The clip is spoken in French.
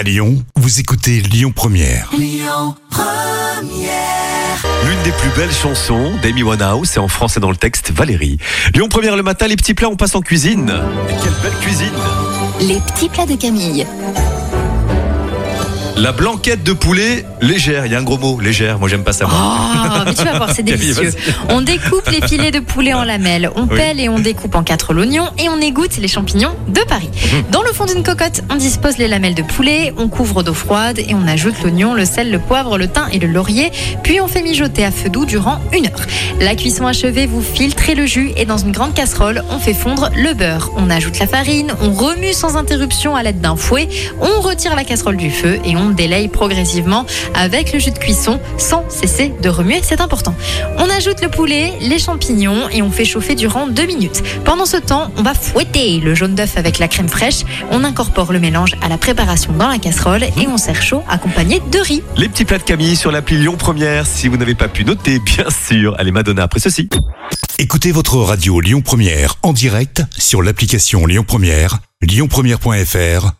À Lyon, vous écoutez Lyon Première. L'une des plus belles chansons d'Amy Winehouse, c'est en français dans le texte Valérie. Lyon Première le matin, les petits plats, on passe en cuisine. Et quelle belle cuisine Les petits plats de Camille. La blanquette de poulet légère, il y a un gros mot, légère, moi j'aime pas ça. moi. Oh, mais tu vas voir, c'est Camille, délicieux. On découpe les filets de poulet en lamelles, on Oui. pèle et on découpe en quatre l'oignon et on égoutte les champignons de Paris. Hum. Dans le fond d'une cocotte, on dispose les lamelles de poulet, on couvre d'eau froide et on ajoute l'oignon, le sel, le poivre, le thym et le laurier, puis on fait mijoter à feu doux durant une heure. La cuisson achevée, vous filtrez le jus et dans une grande casserole, on fait fondre le beurre. On ajoute la farine, on remue sans interruption à l'aide d'un fouet, on retire la casserole du feu et on délaye progressivement avec le jus de cuisson sans cesser de remuer, c'est important. On ajoute le poulet, les champignons et on fait chauffer durant deux minutes. Pendant ce temps, on va fouetter le jaune d'œuf avec la crème fraîche. On incorpore le mélange à la préparation dans la casserole et on sert chaud accompagné de riz. Les petits plats de Camille sur l'appli Lyon Première. Si vous n'avez pas pu noter, bien sûr, allez Madonna après ceci. Écoutez votre radio Lyon Première en direct sur l'application Lyon Première, lyonpremière.fr